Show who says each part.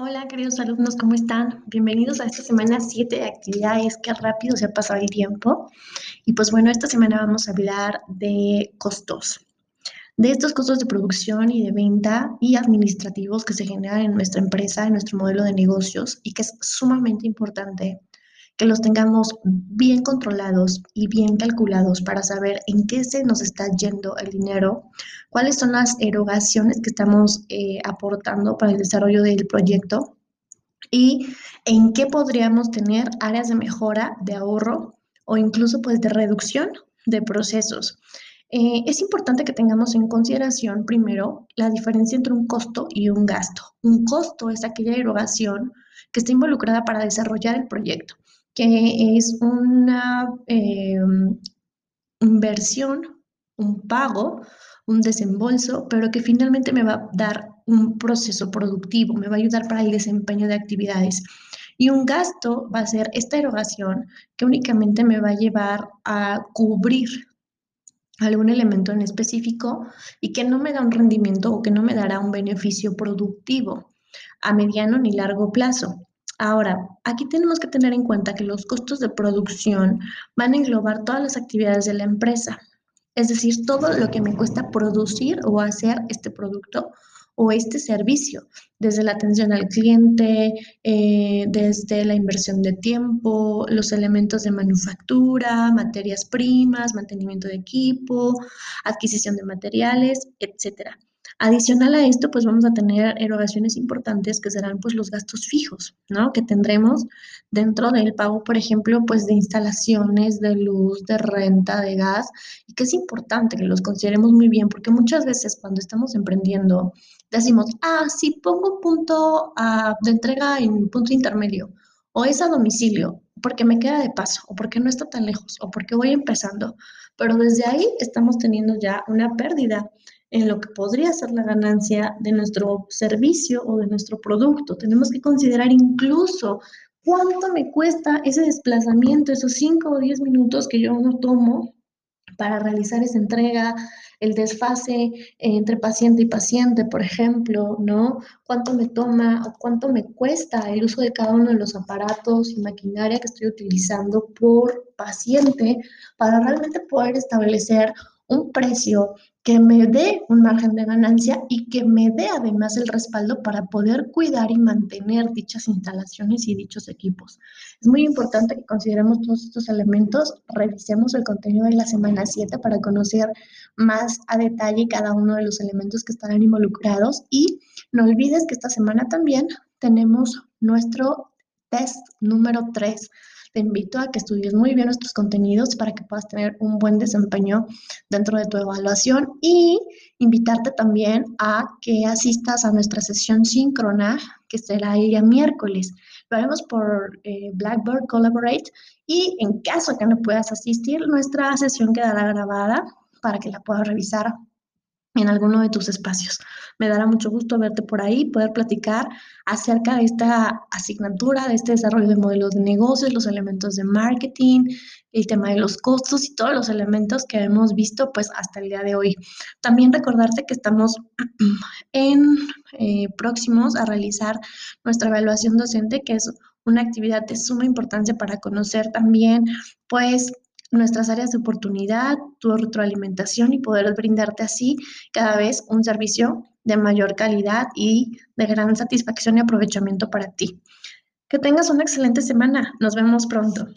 Speaker 1: Hola, queridos alumnos, ¿cómo están? Bienvenidos a esta semana 7 de actividades. Qué rápido se ha pasado el tiempo. Y pues bueno, esta semana vamos a hablar de costos. De estos costos de producción y de venta y administrativos que se generan en nuestra empresa, en nuestro modelo de negocios y que es sumamente importante que los tengamos bien controlados y bien calculados para saber en qué se nos está yendo el dinero, cuáles son las erogaciones que estamos eh, aportando para el desarrollo del proyecto y en qué podríamos tener áreas de mejora, de ahorro o incluso pues de reducción de procesos. Eh, es importante que tengamos en consideración primero la diferencia entre un costo y un gasto. Un costo es aquella erogación que está involucrada para desarrollar el proyecto que es una em, inversión, un pago, un desembolso, pero que finalmente me va a dar un proceso productivo, me va a ayudar para el desempeño de actividades. Y un gasto va a ser esta erogación que únicamente me va a llevar a cubrir algún elemento en específico y que no me da un rendimiento o que no me dará un beneficio productivo a mediano ni largo plazo. Ahora, aquí tenemos que tener en cuenta que los costos de producción van a englobar todas las actividades de la empresa, es decir, todo lo que me cuesta producir o hacer este producto o este servicio, desde la atención al cliente, eh, desde la inversión de tiempo, los elementos de manufactura, materias primas, mantenimiento de equipo, adquisición de materiales, etcétera. Adicional a esto, pues vamos a tener erogaciones importantes que serán pues los gastos fijos, ¿no? Que tendremos dentro del pago, por ejemplo, pues de instalaciones, de luz, de renta, de gas, y que es importante que los consideremos muy bien, porque muchas veces cuando estamos emprendiendo, decimos, ah, sí, pongo punto de entrega en punto intermedio, o es a domicilio, porque me queda de paso, o porque no está tan lejos, o porque voy empezando, pero desde ahí estamos teniendo ya una pérdida en lo que podría ser la ganancia de nuestro servicio o de nuestro producto. Tenemos que considerar incluso cuánto me cuesta ese desplazamiento, esos 5 o 10 minutos que yo no tomo para realizar esa entrega, el desfase entre paciente y paciente, por ejemplo, ¿no? Cuánto me toma o cuánto me cuesta el uso de cada uno de los aparatos y maquinaria que estoy utilizando por paciente para realmente poder establecer un precio que me dé un margen de ganancia y que me dé además el respaldo para poder cuidar y mantener dichas instalaciones y dichos equipos. Es muy importante que consideremos todos estos elementos, revisemos el contenido de la semana 7 para conocer más a detalle cada uno de los elementos que estarán involucrados y no olvides que esta semana también tenemos nuestro test número 3 te invito a que estudies muy bien nuestros contenidos para que puedas tener un buen desempeño dentro de tu evaluación y invitarte también a que asistas a nuestra sesión síncrona que será el día miércoles. Lo haremos por eh, Blackboard Collaborate y en caso que no puedas asistir, nuestra sesión quedará grabada para que la puedas revisar en alguno de tus espacios. Me dará mucho gusto verte por ahí, poder platicar acerca de esta asignatura, de este desarrollo de modelos de negocios, los elementos de marketing, el tema de los costos y todos los elementos que hemos visto pues hasta el día de hoy. También recordarte que estamos en eh, próximos a realizar nuestra evaluación docente, que es una actividad de suma importancia para conocer también pues nuestras áreas de oportunidad, tu retroalimentación y poder brindarte así cada vez un servicio de mayor calidad y de gran satisfacción y aprovechamiento para ti. Que tengas una excelente semana. Nos vemos pronto.